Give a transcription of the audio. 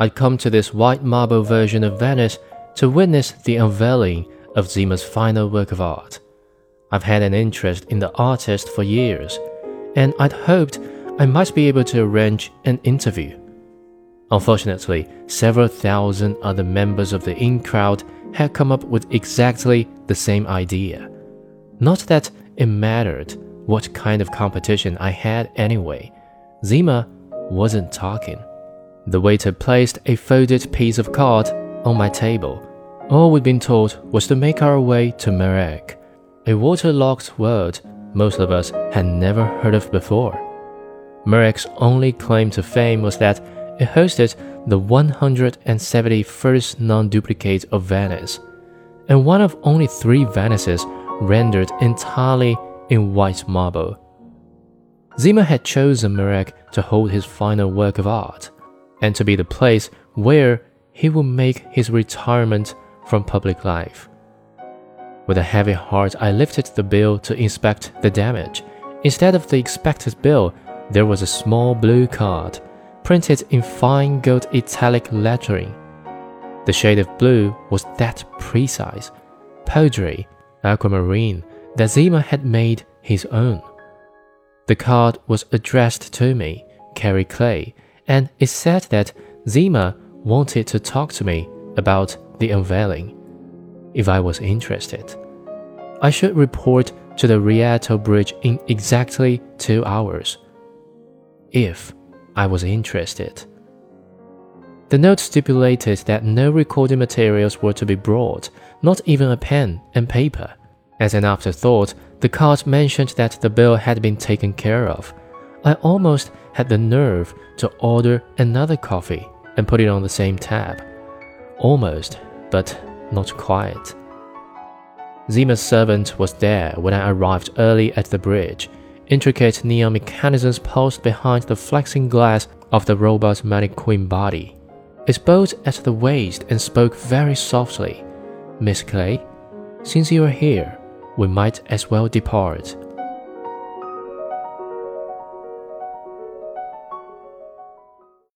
I'd come to this white marble version of Venice to witness the unveiling of Zima's final work of art. I've had an interest in the artist for years, and I'd hoped I might be able to arrange an interview. Unfortunately, several thousand other members of the in crowd had come up with exactly the same idea. Not that it mattered what kind of competition I had anyway. Zima wasn't talking. The waiter placed a folded piece of card on my table. All we'd been told was to make our way to Murjek, a waterlogged word most of us had never heard of before. Murjek's only claim to fame was that it hosted the 171st non duplicate of Venice, and one of only three Venices rendered entirely in white marble. Zima had chosen Murjek to hold his final work of art, and to be the place where he would make his retirement from public life. With a heavy heart, I lifted the bill to inspect the damage. Instead of the expected bill, there was a small blue card, printed in fine gold italic lettering. The shade of blue was that precise, powdery, aquamarine that Zima had made his own. The card was addressed to me, Carrie Clay, and it said that Zima wanted to talk to me about the unveiling, if I was interested. I should report to the Rialto Bridge in exactly two hours, if I was interested. The note stipulated that no recording materials were to be brought, not even a pen and paper. As an afterthought, the card mentioned that the bill had been taken care of. I almost had the nerve to order another coffee and put it on the same tab. Almost, but not quite. Zima's servant was there when I arrived early at the bridge. Intricate neon mechanisms pulsed behind the flexing glass of the robot mannequin body. It bowed at the waist and spoke very softly. Miss Clay, since you are here, we might as well depart.